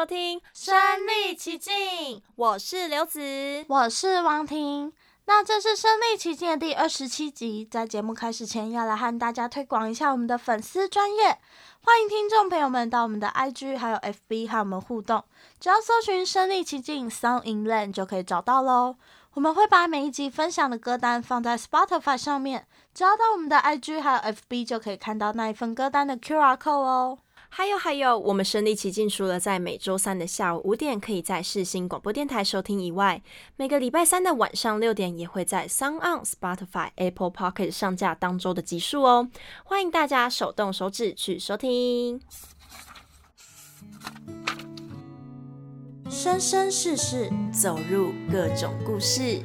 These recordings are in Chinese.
收听《身历其境》，我是刘子。我是王婷。那这是《身历其境》的第二十七集，在节目开始前，要来和大家推广一下我们的粉丝专业，欢迎听众朋友们到我们的 IG 还有 FB 和我们互动，只要搜寻“身历其境 Song in Land” 就可以找到喽。我们会把每一集分享的歌单放在 Spotify 上面，只要到我们的 IG 还有 FB 就可以看到那一份歌单的 QR code 哦。还有还有，我们身历其境除了在每周三的下午五点可以在世新广播电台收听以外，每个礼拜三的晚上六点也会在 SoundOn、Spotify、Apple Pocket 上架当周的集数哦。欢迎大家手动手指去收听。生生世世，走入各种故事。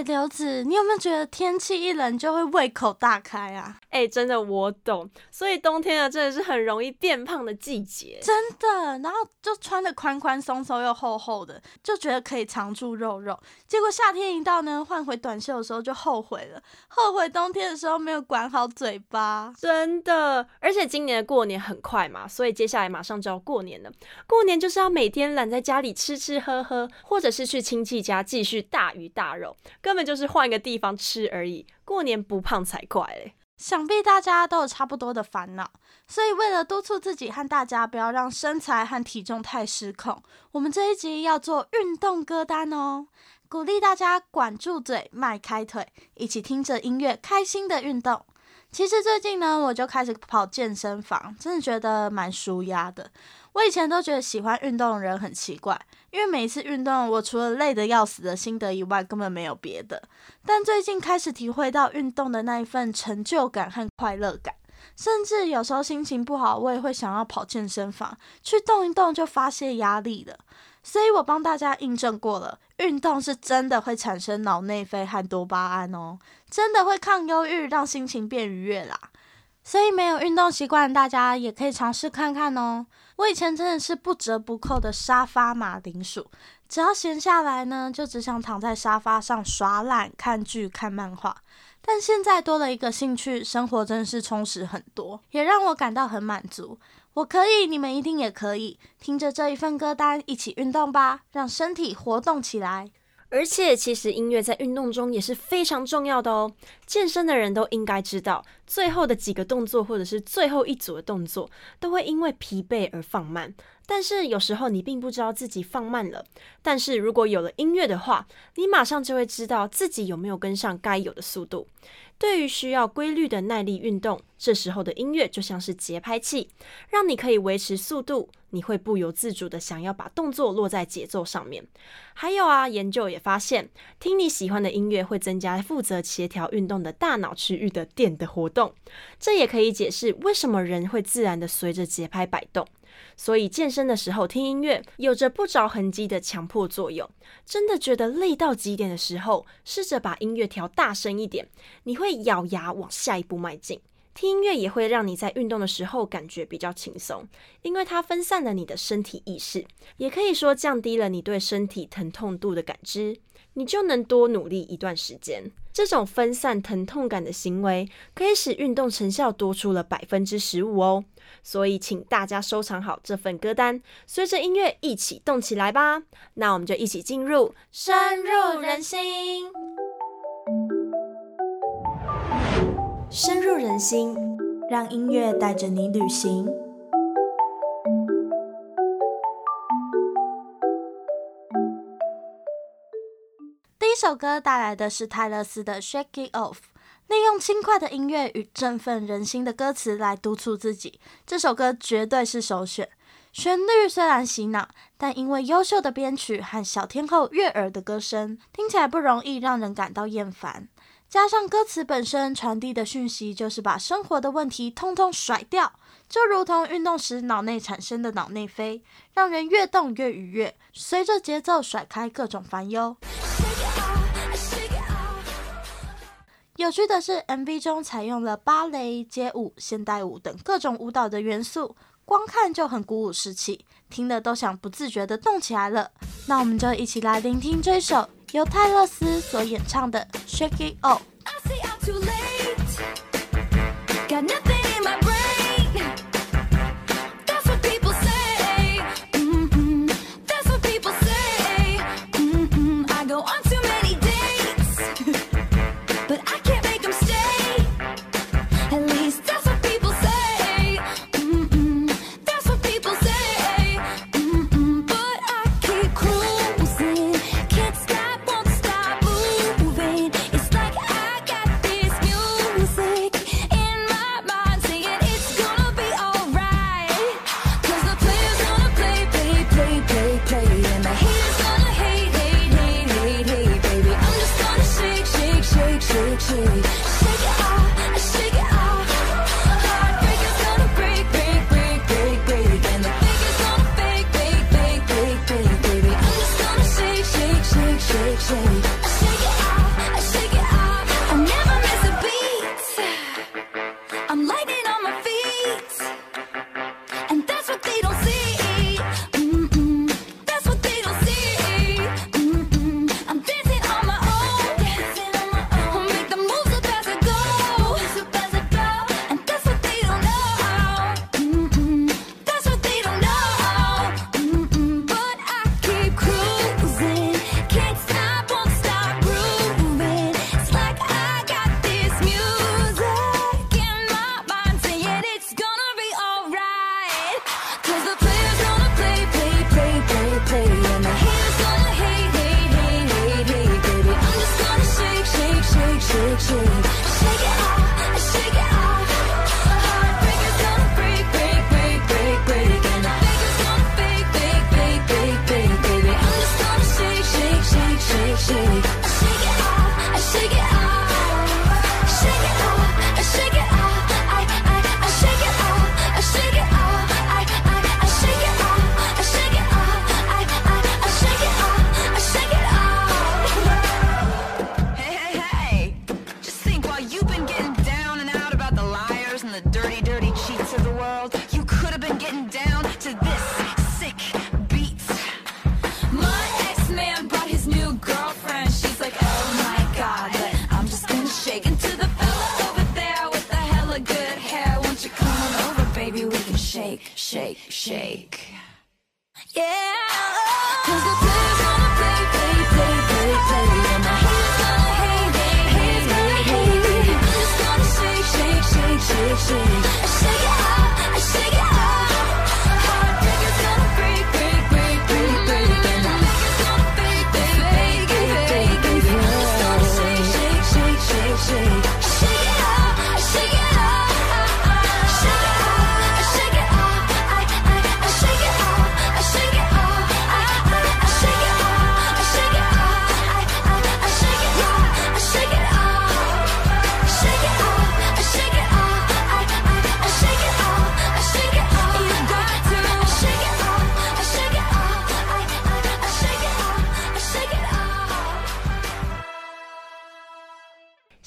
哎，刘子，你有没有觉得天气一冷就会胃口大开啊？哎，真的我懂，所以冬天啊，真的是很容易变胖的季节。真的，然后就穿的宽宽松松又厚厚的，就觉得可以藏住肉肉。结果夏天一到呢，换回短袖的时候就后悔了，后悔冬天的时候没有管好嘴巴。真的，而且今年的过年很快嘛，所以接下来马上就要过年了。过年就是要每天懒在家里吃吃喝喝，或者是去亲戚家继续大鱼大肉，根本就是换个地方吃而已。过年不胖才怪嘞！想必大家都有差不多的烦恼，所以为了督促自己和大家不要让身材和体重太失控，我们这一集要做运动歌单哦，鼓励大家管住嘴，迈开腿，一起听着音乐，开心的运动。其实最近呢，我就开始跑健身房，真的觉得蛮舒压的。我以前都觉得喜欢运动的人很奇怪，因为每一次运动，我除了累得要死的心得以外，根本没有别的。但最近开始体会到运动的那一份成就感和快乐感，甚至有时候心情不好，我也会想要跑健身房去动一动，就发泄压力了。所以我帮大家印证过了，运动是真的会产生脑内啡和多巴胺哦，真的会抗忧郁，让心情变愉悦啦。所以没有运动习惯，大家也可以尝试看看哦。我以前真的是不折不扣的沙发马铃薯，只要闲下来呢，就只想躺在沙发上耍懒、看剧、看漫画。但现在多了一个兴趣，生活真是充实很多，也让我感到很满足。我可以，你们一定也可以。听着这一份歌单，一起运动吧，让身体活动起来。而且，其实音乐在运动中也是非常重要的哦。健身的人都应该知道，最后的几个动作或者是最后一组的动作，都会因为疲惫而放慢。但是有时候你并不知道自己放慢了，但是如果有了音乐的话，你马上就会知道自己有没有跟上该有的速度。对于需要规律的耐力运动，这时候的音乐就像是节拍器，让你可以维持速度。你会不由自主的想要把动作落在节奏上面。还有啊，研究也发现，听你喜欢的音乐会增加负责协调运动的大脑区域的电的活动，这也可以解释为什么人会自然的随着节拍摆动。所以健身的时候听音乐有着不着痕迹的强迫作用。真的觉得累到极点的时候，试着把音乐调大声一点，你会咬牙往下一步迈进。听音乐也会让你在运动的时候感觉比较轻松，因为它分散了你的身体意识，也可以说降低了你对身体疼痛度的感知，你就能多努力一段时间。这种分散疼痛感的行为，可以使运动成效多出了百分之十五哦。所以，请大家收藏好这份歌单，随着音乐一起动起来吧。那我们就一起进入深入人心。深入人心，让音乐带着你旅行。一首歌带来的是泰勒斯的《Shake It Off》，利用轻快的音乐与振奋人心的歌词来督促自己，这首歌绝对是首选。旋律虽然洗脑，但因为优秀的编曲和小天后悦耳的歌声，听起来不容易让人感到厌烦。加上歌词本身传递的讯息，就是把生活的问题通通甩掉，就如同运动时脑内产生的脑内啡，让人越动越愉悦，随着节奏甩开各种烦忧。有趣的是，MV 中采用了芭蕾、街舞、现代舞等各种舞蹈的元素，光看就很鼓舞士气，听得都想不自觉的动起来了。那我们就一起来聆听这首。由泰勒斯所演唱的《Shake It Off》。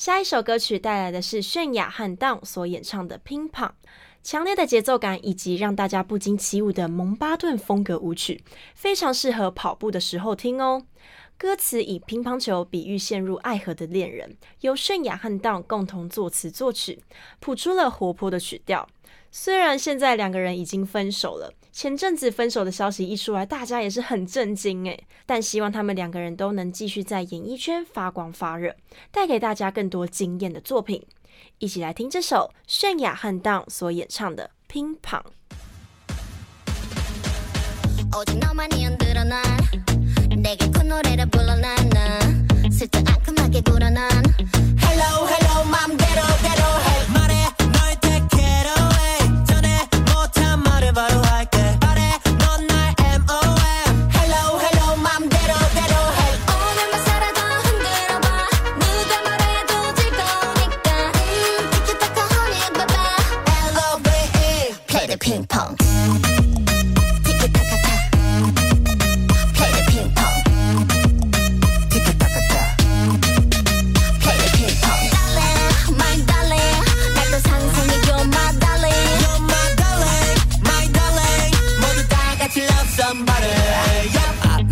下一首歌曲带来的是泫雅和当所演唱的《乒乓》，强烈的节奏感以及让大家不禁起舞的蒙巴顿风格舞曲，非常适合跑步的时候听哦。歌词以乒乓球比喻陷入爱河的恋人，由泫雅和当共同作词作曲，谱出了活泼的曲调。虽然现在两个人已经分手了，前阵子分手的消息一出来，大家也是很震惊诶。但希望他们两个人都能继续在演艺圈发光发热，带给大家更多惊艳的作品。一起来听这首泫雅和 Dawn 所演唱的《乒乓》。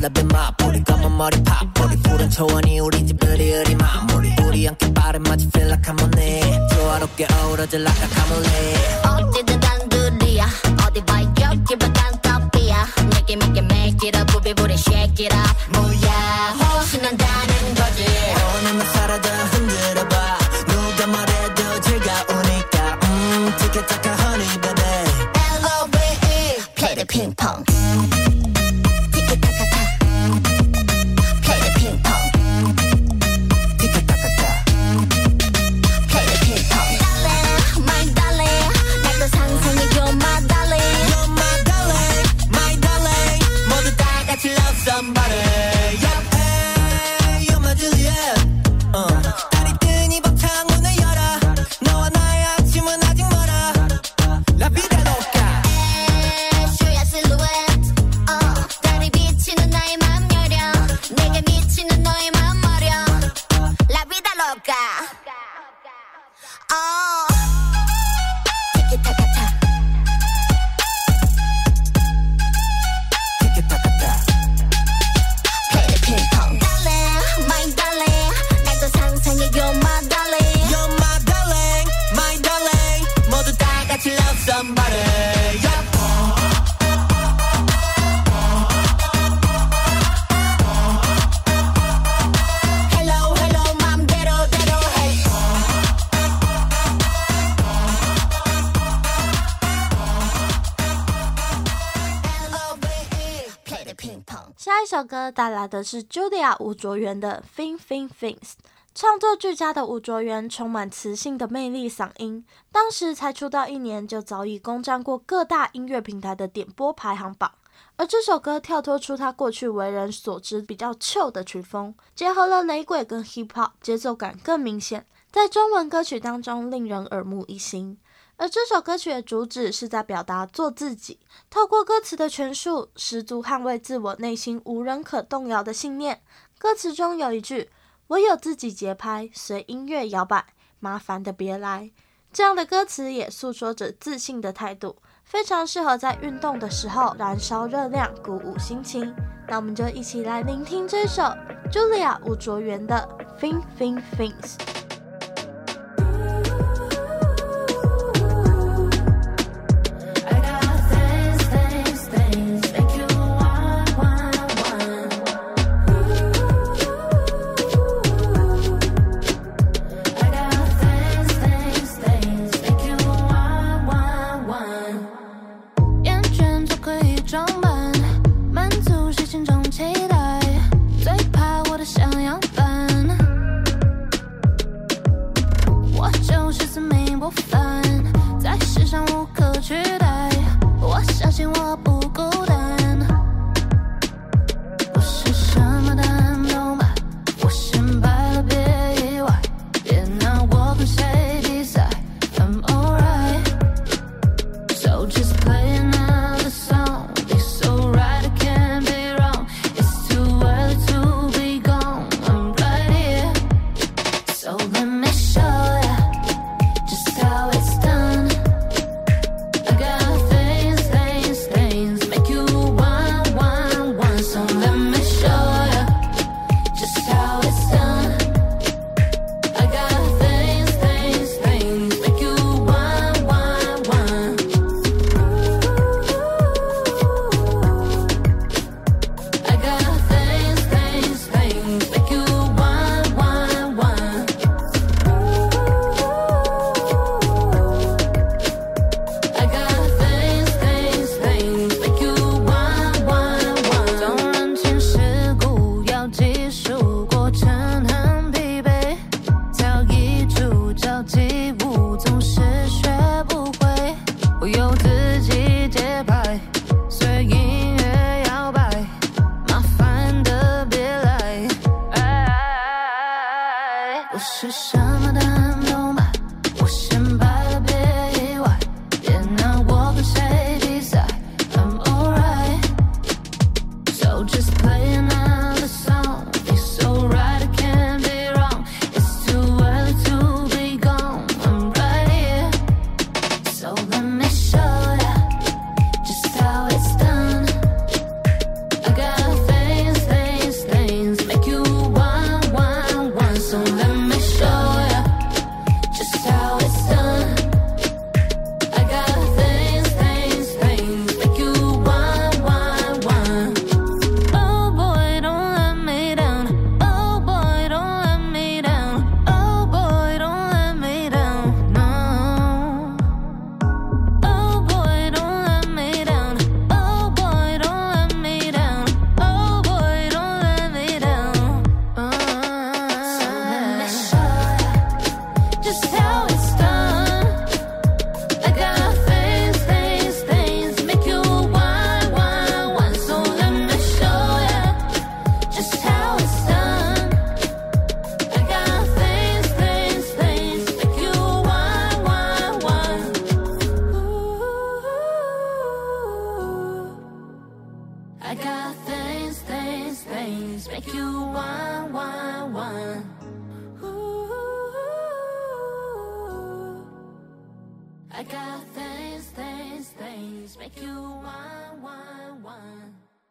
러브 마포리 검은 머리 파포리 푸른 초원이 우리 집 으리 으리 마무리 우리 함께 빠른 마치 feel like I'm on it. 조화롭게 어우러질 like I'm on it. 어찌든 난 둘이야. 어디 봐 여기만 단 커피야. 내게 믿게 make it up 부비부리 shake it up 뭐야? 신난다는 거지. 오늘만 사라져. 흔들어봐. 누가 말해도 즐거우니까. 음 티켓타카 honey baby. L-O-V-E play the ping pong. 的是 Julia 吴卓源的 Fin Fin Fins。创作俱佳的吴卓源充满磁性的魅力嗓音，当时才出道一年就早已攻占过各大音乐平台的点播排行榜。而这首歌跳脱出他过去为人所知比较 Q 的曲风，结合了雷鬼跟 hip hop，节奏感更明显，在中文歌曲当中令人耳目一新。而这首歌曲的主旨是在表达做自己，透过歌词的诠述，十足捍卫自我内心无人可动摇的信念。歌词中有一句：“我有自己节拍，随音乐摇摆，麻烦的别来。”这样的歌词也诉说着自信的态度，非常适合在运动的时候燃烧热量，鼓舞心情。那我们就一起来聆听这首 Julia 吴卓源的《Fing Fing Fings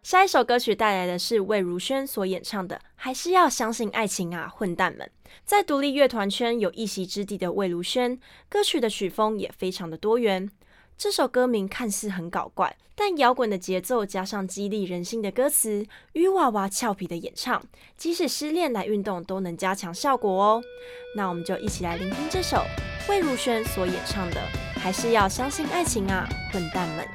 下一首歌曲带来的是魏如萱所演唱的，还是要相信爱情啊，混蛋们！在独立乐团圈有一席之地的魏如萱，歌曲的曲风也非常的多元。这首歌名看似很搞怪，但摇滚的节奏加上激励人心的歌词与娃娃俏皮的演唱，即使失恋来运动都能加强效果哦。那我们就一起来聆听这首魏如萱所演唱的《还是要相信爱情啊，笨蛋们》。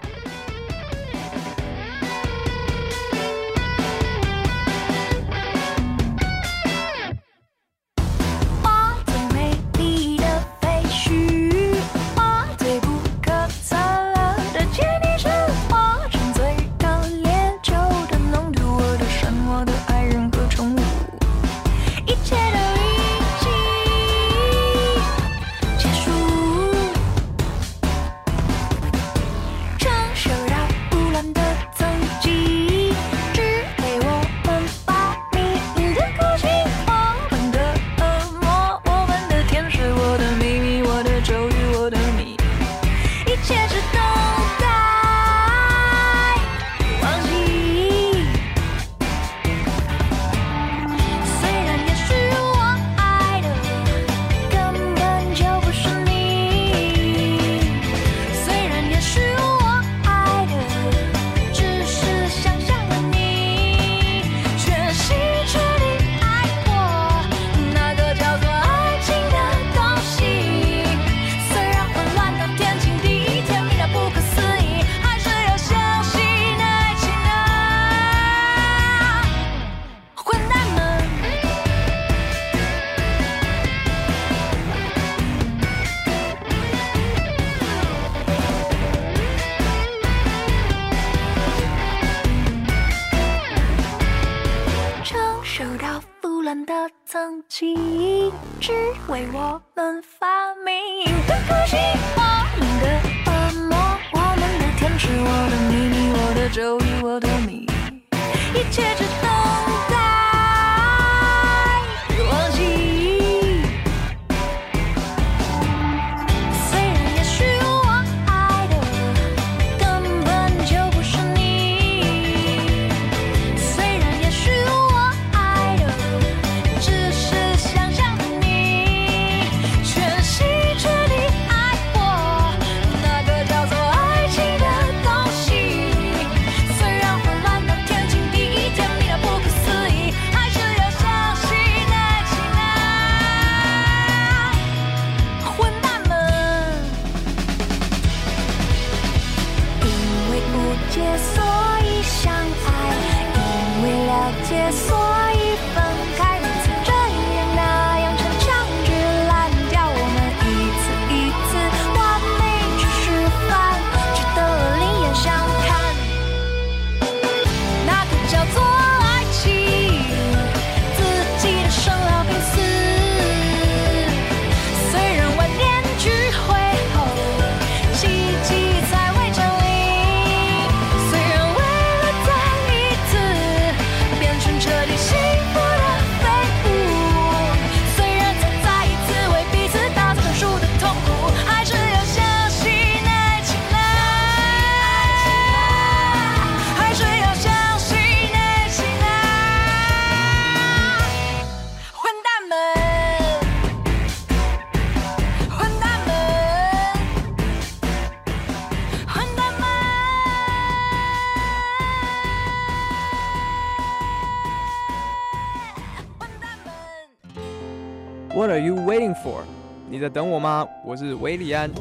你在等我吗？我是韦礼安。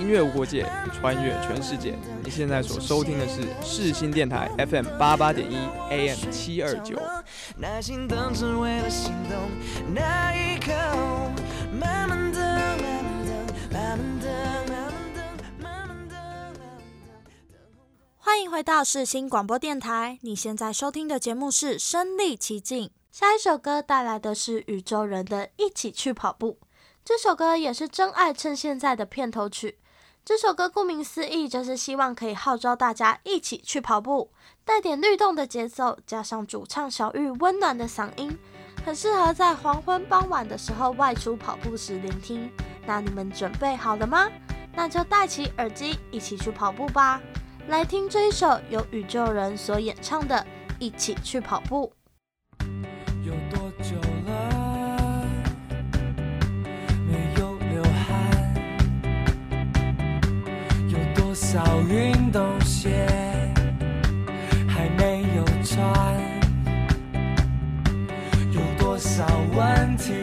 音乐无国界，穿越全世界。你现在所收听的是世新电台 FM 八八点一 AM 七二九。欢迎回到世新广播电台，你现在收听的节目是《身历其境》。下一首歌带来的是宇宙人的一起去跑步。这首歌也是真爱趁现在的片头曲。这首歌顾名思义就是希望可以号召大家一起去跑步带点律动的节奏加上主唱小玉温暖的嗓音。很适合在黄昏傍晚的时候外出跑步时聆听。那你们准备好了吗？那就戴起耳机一起去跑步吧。来听这一首由宇宙人所演唱的一起去跑步。有多久了？没有流汗。有多少运动鞋还没有穿。有多少问题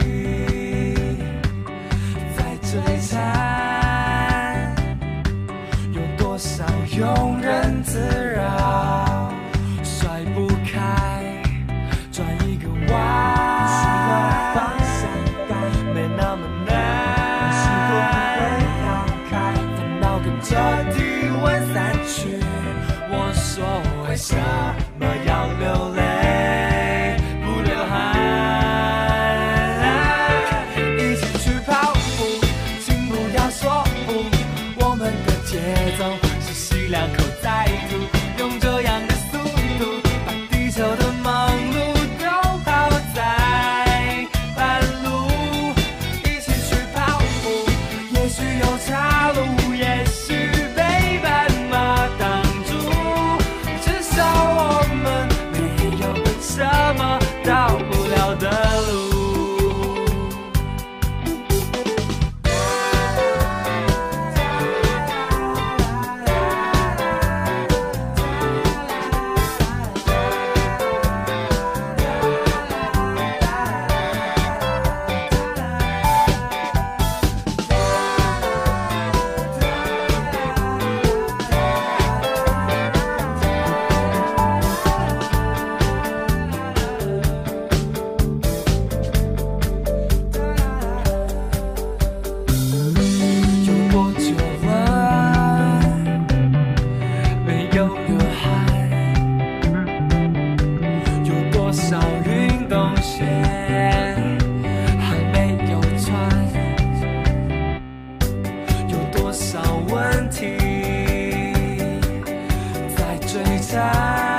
水彩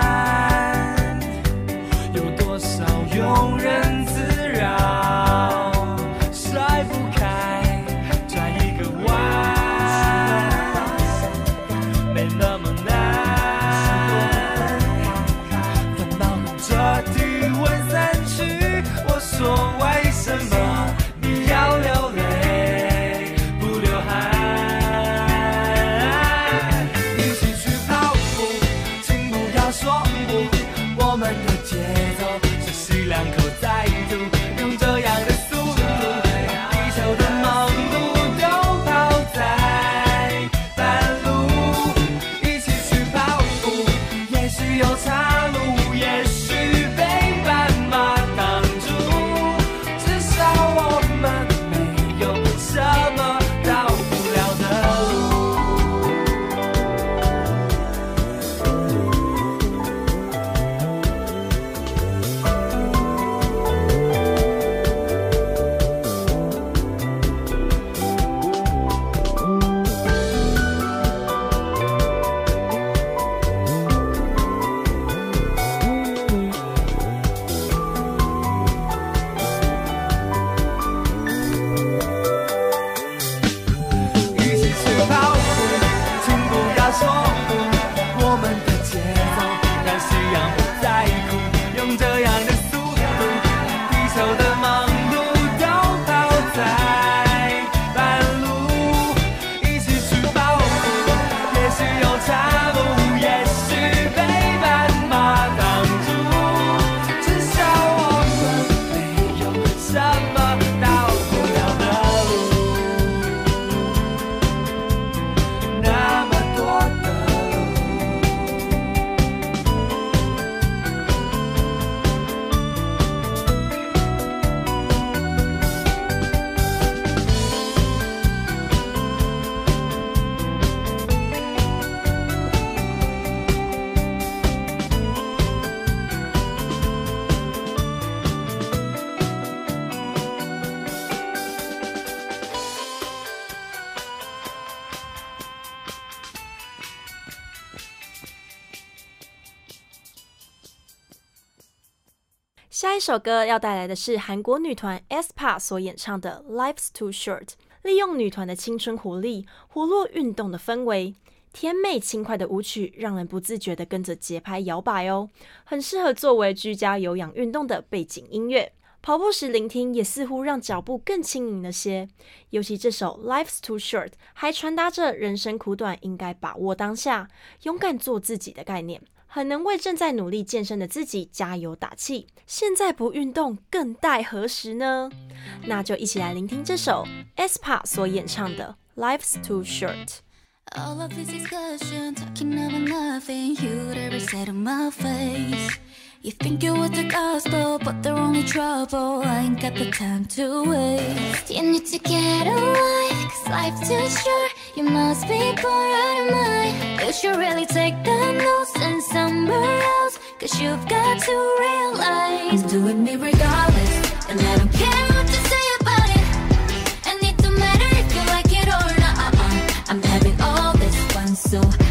首歌要带来的是韩国女团 aespa 所演唱的《Life's Too Short》，利用女团的青春活力，活络运动的氛围，甜美轻快的舞曲让人不自觉地跟着节拍摇摆哦，很适合作为居家有氧运动的背景音乐。跑步时聆听也似乎让脚步更轻盈了些。尤其这首《Life's Too Short》还传达着人生苦短，应该把握当下，勇敢做自己的概念。很能为正在努力健身的自己加油打气。现在不运动，更待何时呢？那就一起来聆听这首 aespa 所演唱的《Life's Too Short》。You think you're with the gospel, but they're only trouble. I ain't got the time to waste. You need to get a cause life's too short. You must be born out of mind. You should really take the notes and somewhere else, cause you've got to realize. He's doing me regardless, and I don't care what to say about it. And it don't matter if you like it or not. I'm having all this fun, so.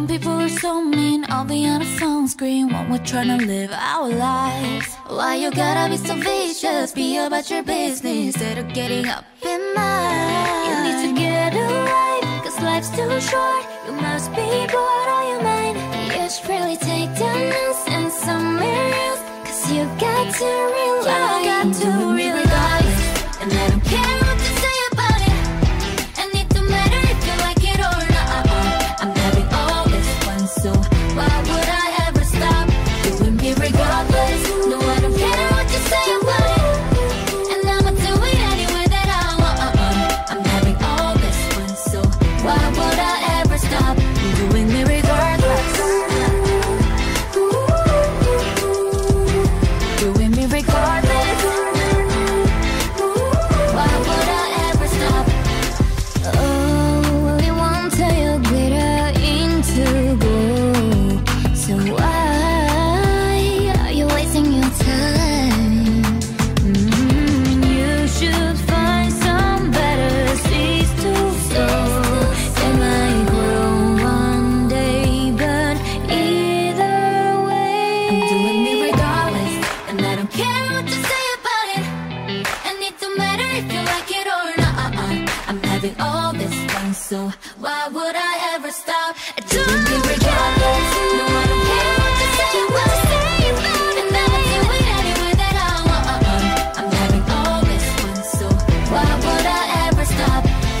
Some people are so mean, I'll be on a phone screen when we're trying to live our lives. Why you gotta be so vicious? Be about your business instead of getting up in mind. You need to get away, cause life's too short. You must be bored or your mind. You should really take dominance and somewhere else. Cause you got to realize. You got to realize. And I don't care.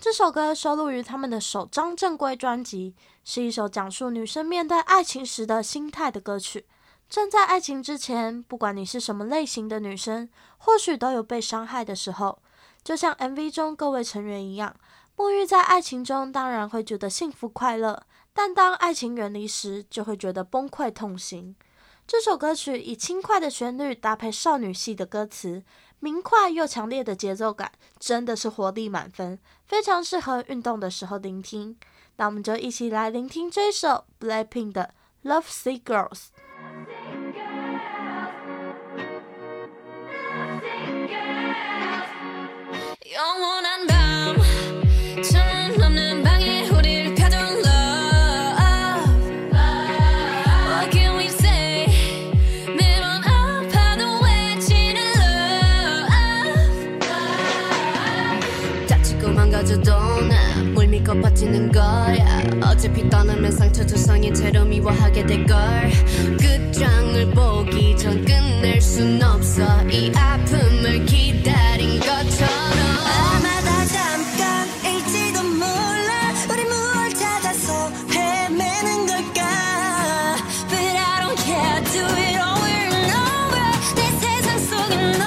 这首歌收录于他们的首张正规专辑，是一首讲述女生面对爱情时的心态的歌曲。站在爱情之前，不管你是什么类型的女生，或许都有被伤害的时候。就像 MV 中各位成员一样，沐浴在爱情中，当然会觉得幸福快乐，但当爱情远离时，就会觉得崩溃痛心。这首歌曲以轻快的旋律搭配少女系的歌词。明快又强烈的节奏感，真的是活力满分，非常适合运动的时候聆听。那我们就一起来聆听这首 BLACKPINK 的《Love Sea Girls》。 지는 거야. 어차피 떠나면 상처 조성이 채로 미워하게 될걸. 끝장을 보기 전 끝낼 순 없어. 이 아픔을 기다린 것처럼. 아마다 잠깐일지도 몰라. 우리 무얼 찾아서 헤매는 걸까? But I don't care. Do it all over 내 세상 속에 너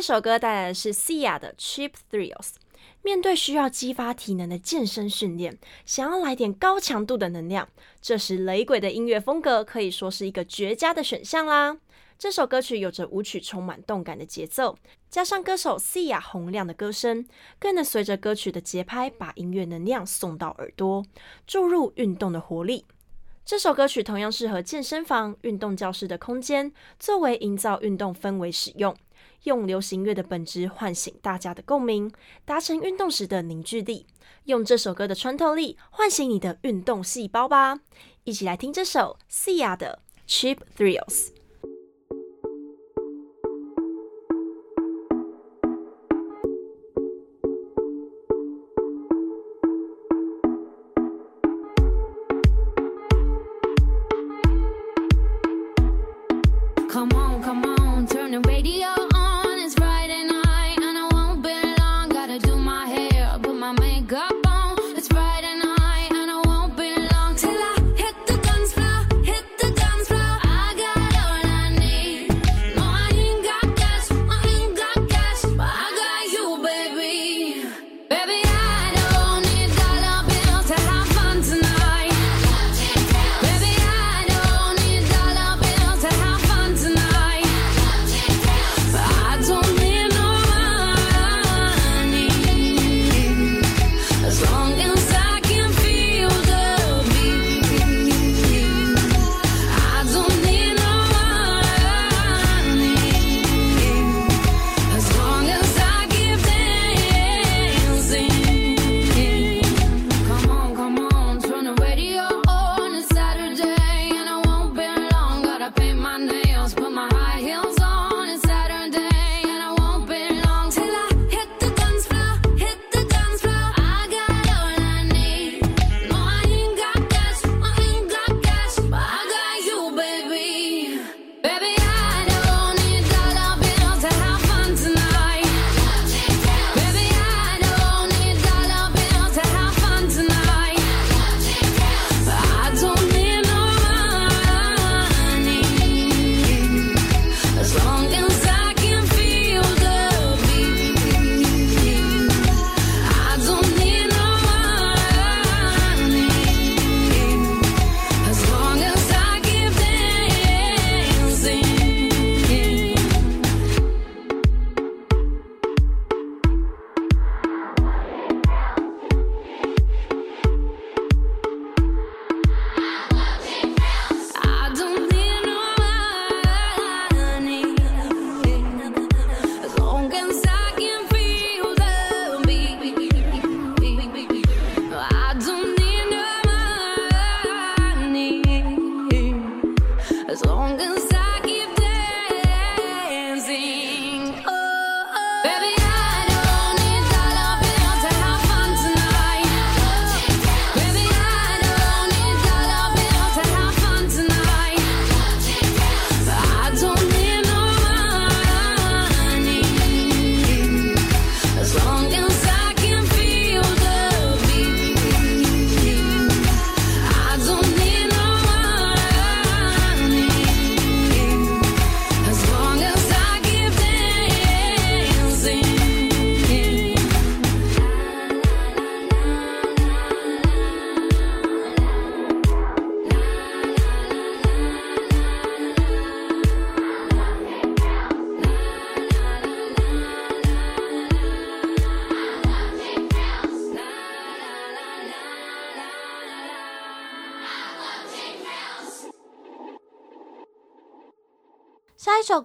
一首歌带来的是 Sia 的 Cheap Thrills。面对需要激发体能的健身训练，想要来点高强度的能量，这时雷鬼的音乐风格可以说是一个绝佳的选项啦。这首歌曲有着舞曲充满动感的节奏，加上歌手 Sia 洪亮的歌声，更能随着歌曲的节拍，把音乐能量送到耳朵，注入运动的活力。这首歌曲同样适合健身房、运动教室的空间，作为营造运动氛围使用。用流行乐的本质唤醒大家的共鸣，达成运动时的凝聚力。用这首歌的穿透力唤醒你的运动细胞吧！一起来听这首 Sia 的《Cheap Thrills》。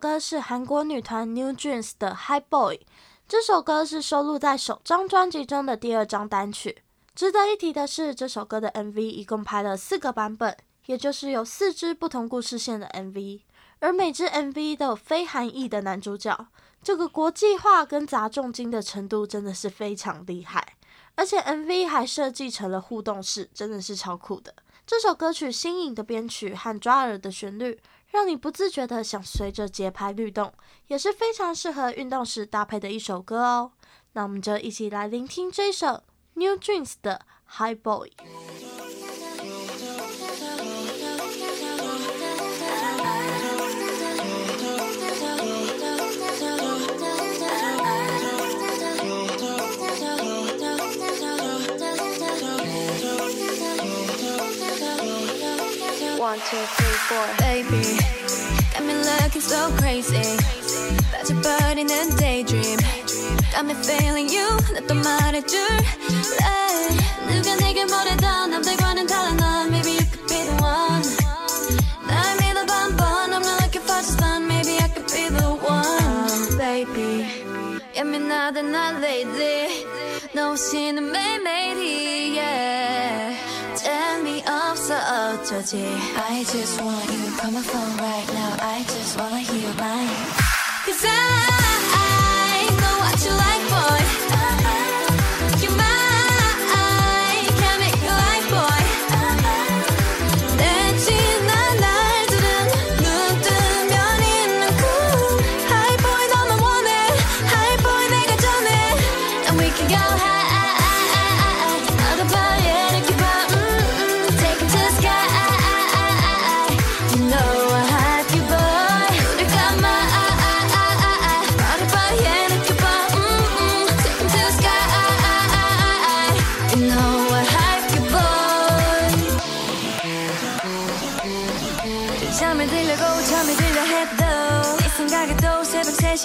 歌是韩国女团 New Jeans 的《High Boy》，这首歌是收录在首张专辑中的第二张单曲。值得一提的是，这首歌的 MV 一共拍了四个版本，也就是有四支不同故事线的 MV，而每支 MV 都有非韩裔的男主角。这个国际化跟砸重金的程度真的是非常厉害，而且 MV 还设计成了互动式，真的是超酷的。这首歌曲新颖的编曲和抓耳的旋律，让你不自觉的想随着节拍律动，也是非常适合运动时搭配的一首歌哦。那我们就一起来聆听这首。New Dreams 的 High Boy。One, two, three, four. Baby, got me looking so crazy. 빠져버리는 daydream. Got me feeling you. 나또 말해줄래? 누가 내게 뭐래도 남들과는 달라 넌. Maybe you could be the one. 날 믿어봐 한번. I'm not looking for just fun. Maybe I could be the one. Baby, 예민하다 나 lately. 너 없이는 매일매일이 yeah. 재미없어 어쩌지 I just want you on my phone right now I just wanna hear your line Cause I 새벽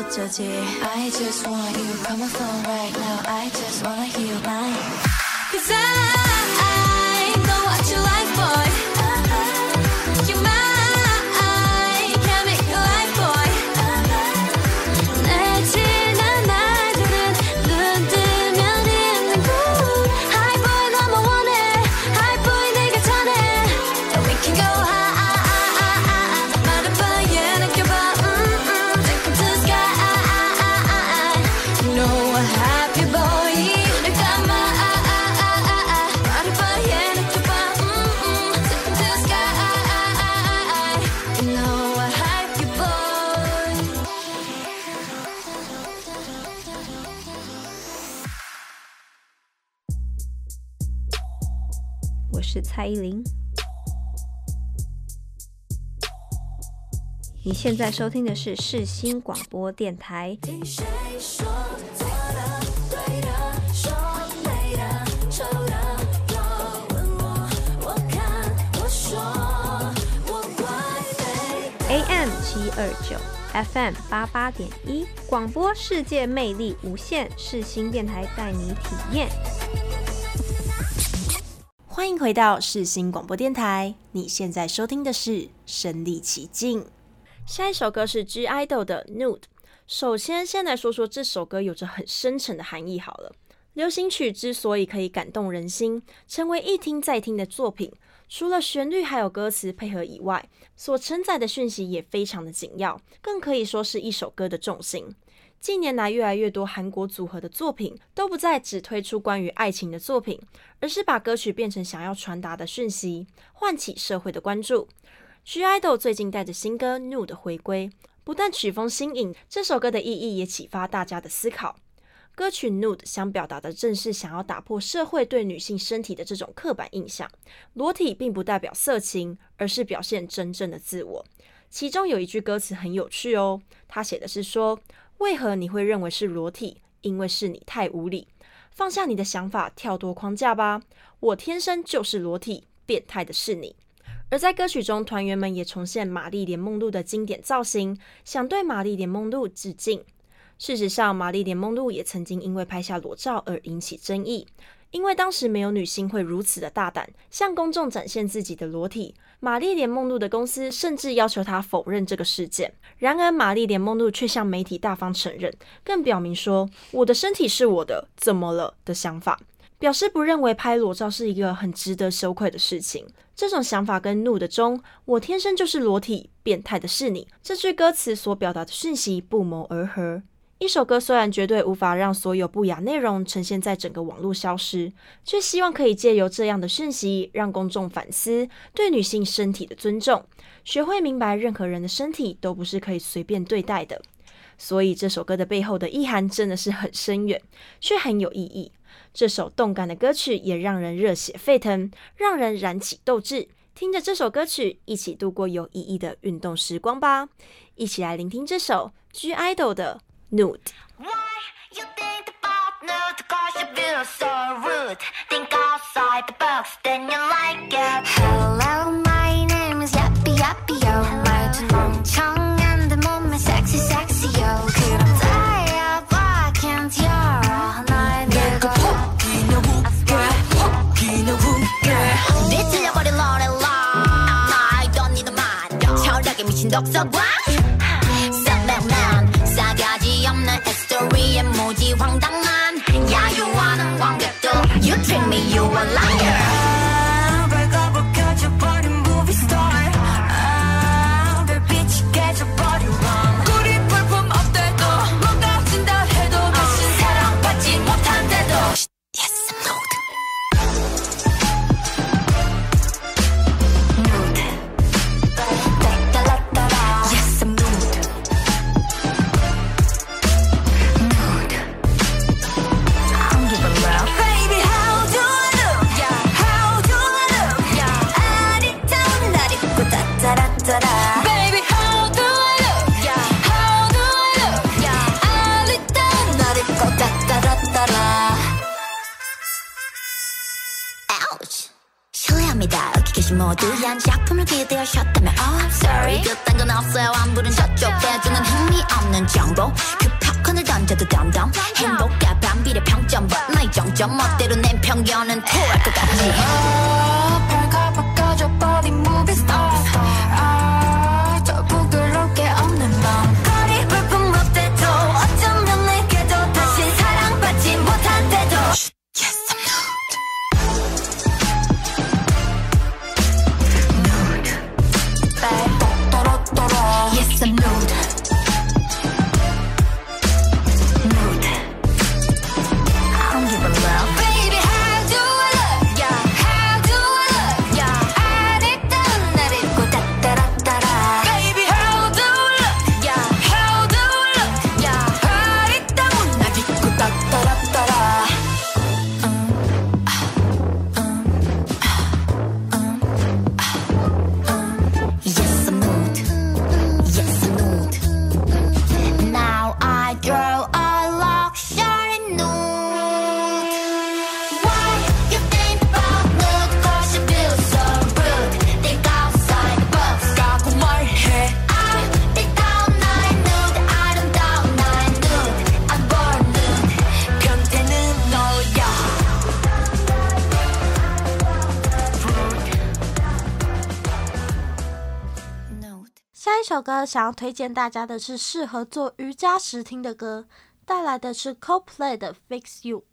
어 어쩌지 I just want you on my phone right now I just wanna hear your line 现在收听的是世新广播电台。听谁说错的、对的、说美的、丑的，若问我，我看，我说，我怪美。AM 七二九，FM 八八点一，广播世界魅力无限，世新电台带你体验。欢迎回到世新广播电台，你现在收听的是《身临其境》。下一首歌是 G IDOL 的《Nude》。首先，先来说说这首歌有着很深沉的含义。好了，流行曲之所以可以感动人心，成为一听再听的作品，除了旋律还有歌词配合以外，所承载的讯息也非常的紧要，更可以说是一首歌的重心。近年来，越来越多韩国组合的作品都不再只推出关于爱情的作品，而是把歌曲变成想要传达的讯息，唤起社会的关注。(G)I-DLE 最近带着新歌《Nude》回归，不但曲风新颖，这首歌的意义也启发大家的思考。歌曲《Nude》想表达的正是想要打破社会对女性身体的这种刻板印象，裸体并不代表色情，而是表现真正的自我。其中有一句歌词很有趣哦，他写的是说：“为何你会认为是裸体？因为是你太无理。放下你的想法，跳脱框架吧。我天生就是裸体，变态的是你。而在歌曲中，团员们也重现玛丽莲梦露的经典造型，想对玛丽莲梦露致敬。事实上，玛丽莲梦露也曾经因为拍下裸照而引起争议。因为当时没有女星会如此的大胆向公众展现自己的裸体，玛丽莲梦露的公司甚至要求她否认这个事件。然而，玛丽莲梦露却向媒体大方承认，更表明说：“我的身体是我的，怎么了？”的想法，表示不认为拍裸照是一个很值得羞愧的事情。这种想法跟《怒的》中“我天生就是裸体，变态的是你”这句歌词所表达的讯息不谋而合。一首歌虽然绝对无法让所有不雅内容呈现在整个网络消失，却希望可以借由这样的讯息，让公众反思对女性身体的尊重，学会明白任何人的身体都不是可以随便对待的。所以这首歌的背后的意涵真的是很深远，却很有意义。这首动感的歌曲也让人热血沸腾，让人燃起斗志。听着这首歌曲，一起度过有意义的运动时光吧！一起来聆听这首 G IDOL 的。Nude。 중독성 꽉 쌍방난 싸가지 없는 에스토리에 모지 황당 想要推荐大家的是适合做瑜伽时听的歌，带来的是 Coldplay 的 Fix You。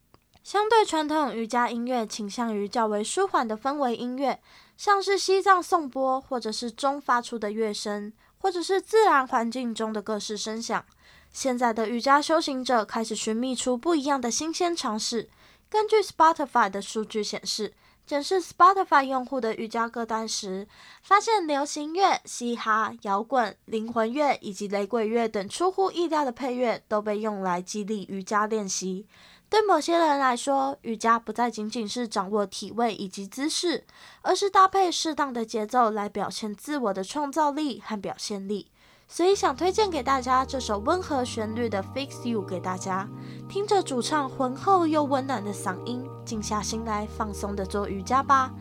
相对传统瑜伽音乐，倾向于较为舒缓的氛围音乐，像是西藏颂钵，或者是钟发出的乐声，或者是自然环境中的各式声响。现在的瑜伽修行者开始寻觅出不一样的新鲜尝试。根据 Spotify 的数据显示，检视 Spotify 用户的瑜伽歌单时，发现流行乐、嘻哈、摇滚、灵魂乐以及雷鬼乐等出乎意料的配乐都被用来激励瑜伽练习。对某些人来说，瑜伽不再仅仅是掌握体位以及姿势，而是搭配适当的节奏来表现自我的创造力和表现力。所以想推荐给大家这首温和旋律的《Fix You》给大家，听着主唱浑厚又温暖的嗓音，静下心来放松的做瑜伽吧。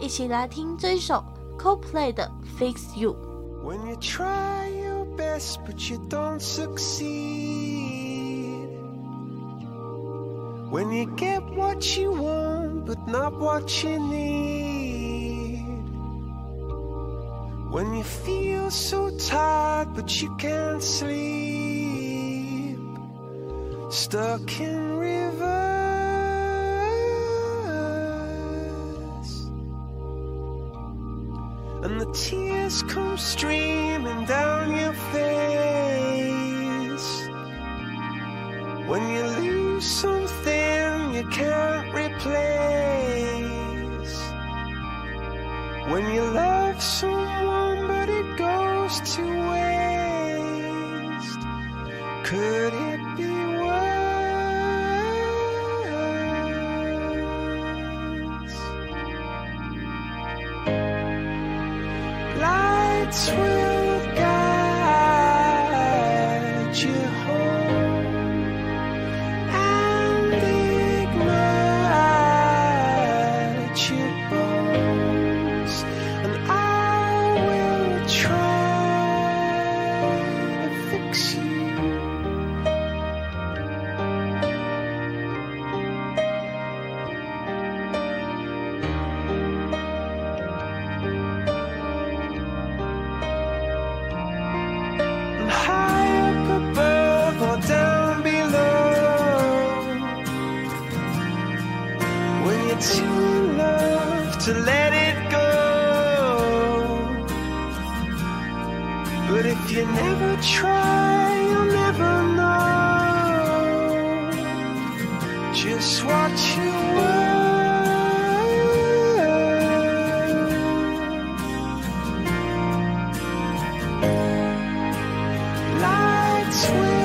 一起来听这一首 Coldplay 的《Fix You》。When you try your best but you don't succeed. When you get what you want but not what you need. When you feel so tired but you can't sleep. Stuck in reverse. And the tears come streaming down your face When you lose something you can't sweet.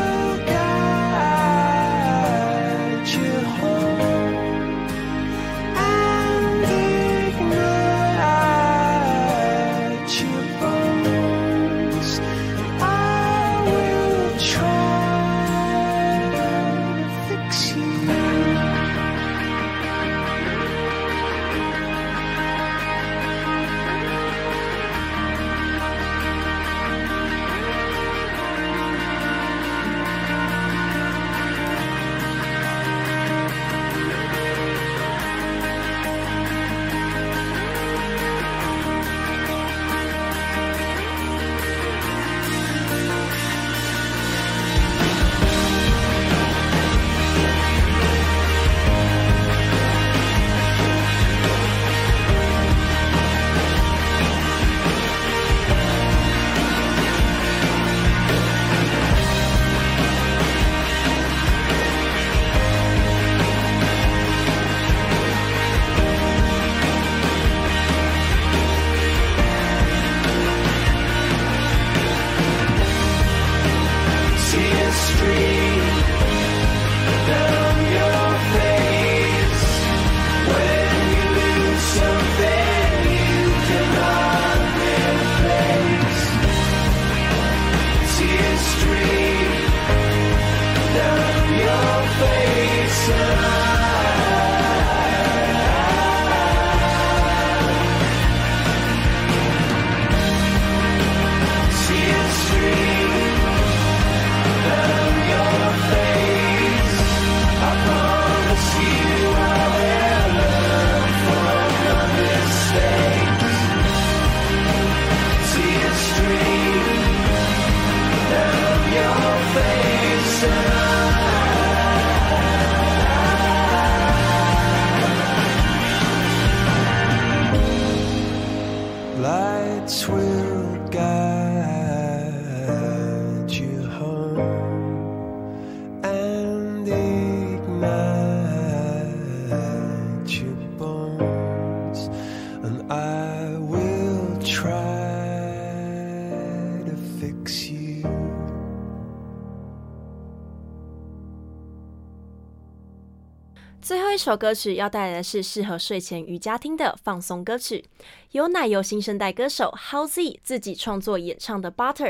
这首歌曲要带来的是适合睡前瑜伽听的放松歌曲，由奶油新生代歌手 Howzy 自己创作演唱的《Butter》。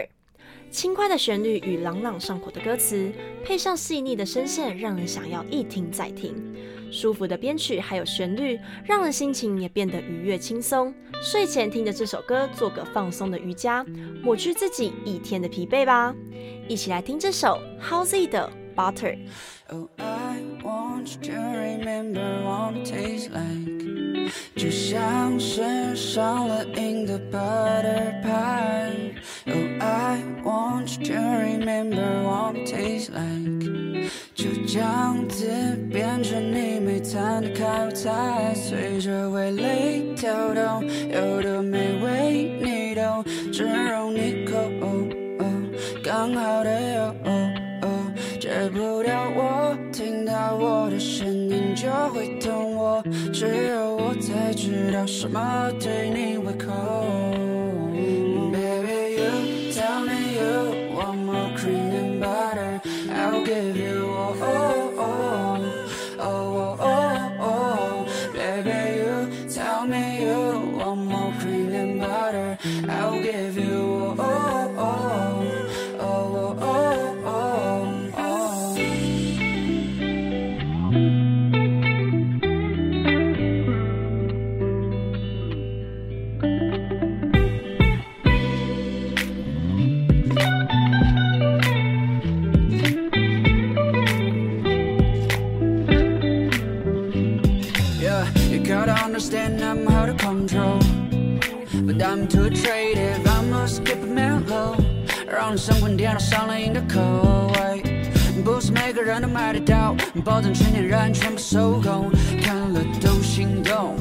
轻快的旋律与朗朗上口的歌词，配上细腻的声线，让人想要一听再听。舒服的编曲还有旋律，让人心情也变得愉悦轻松。睡前听着这首歌，做个放松的瑜伽，抹去自己一天的疲惫吧。一起来听这首 Howzy 的 Butter。Oh, I want you to remember what it tastes like，就像是上了瘾的 butter pie。Oh, I want you to remember what it tastes like，就这样子变成你每餐的开胃菜，随着味蕾跳动，有多美味你都只容你口，刚好的哟。 戒不掉我，听到我的声音就会痛我，只有我才知道什么对你胃口。Baby you tell me you want more cream and butter, I'll give you all, 让生活颠倒上了瘾的口味，不是每个人都买得到，保证全年人全部收工。看了都心动，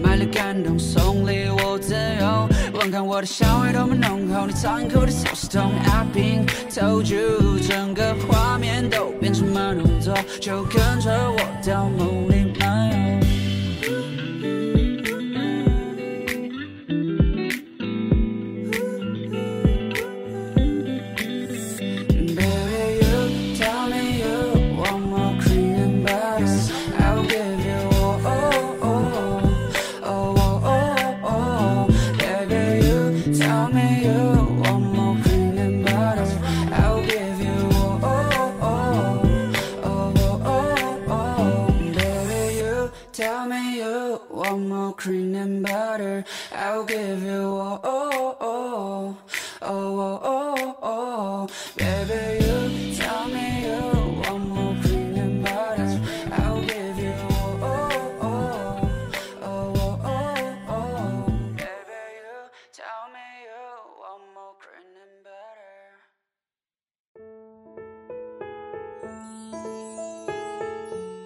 买了感动，送礼我自由。闻看我的香味多么浓厚，你尝一口的小刺痛。I've been told you，整个画面都变成慢动作，就跟着我到梦里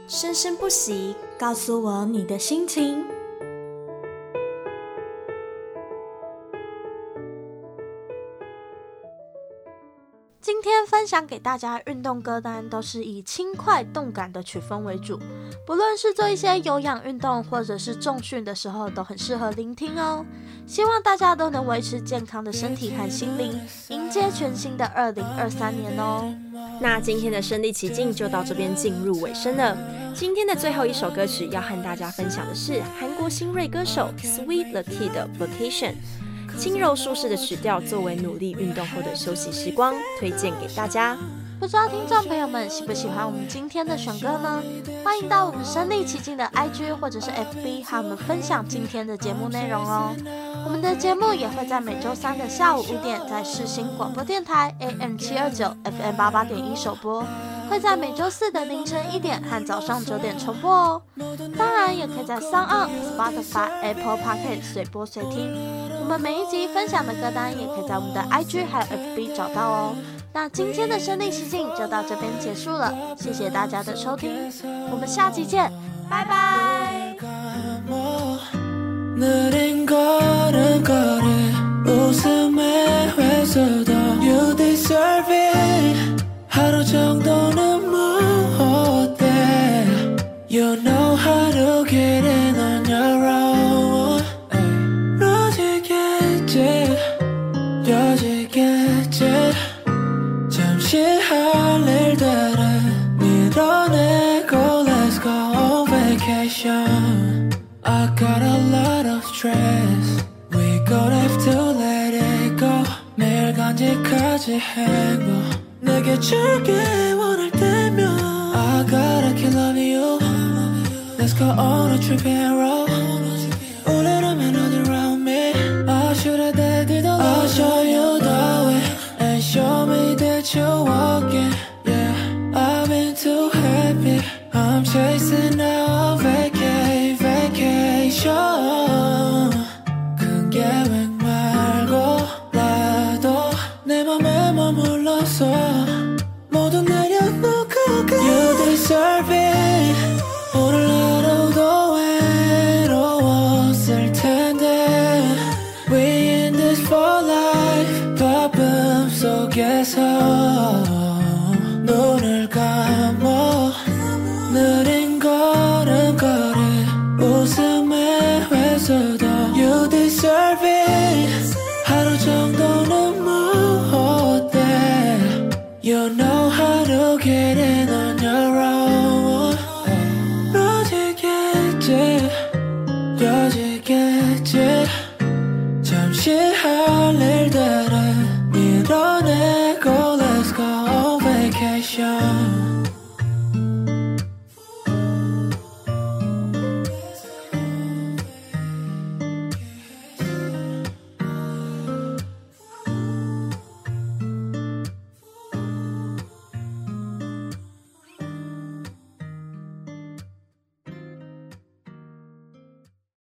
生生不息，告诉我你的心情。今天分享给大家运动歌单都是以轻快动感的曲风为主，不论是做一些有氧运动或者是重训的时候，都很适合聆听哦。希望大家都能维持健康的身体和心灵，迎接全新的二零二三年哦。那今天的身临其境就到这边进入尾声了。今天的最后一首歌曲要和大家分享的是韩国新锐歌手 Sweet the Kid 的 Vacation。轻柔舒适的曲调，作为努力运动后的休息时光，推荐给大家。不知道听众朋友们喜不喜欢我们今天的选歌呢？欢迎到我们身临其境的 IG 或者是 FB 和我们分享今天的节目内容哦。我们的节目也会在每周三的下午五点在世新广播电台 AM 七二九 FM 八八点一首播，会在每周四的凌晨一点和早上九点重播哦。当然也可以在 s o n Spotify、Apple Podcast 随播随听。我们每一集分享的歌单也可以在我们的 IG 还有 FB 找到哦。那今天的身临其境就到这边结束了，谢谢大家的收听，我们下期见，拜拜。 느린 걸음걸이 웃음에 회수도 You deserve it 하루 정도는 뭐 어때 You know how to get in on your own 가지 행복 내게 줄게 원할 때면 I gotta keep loving you Let's go on a trip and roll 우리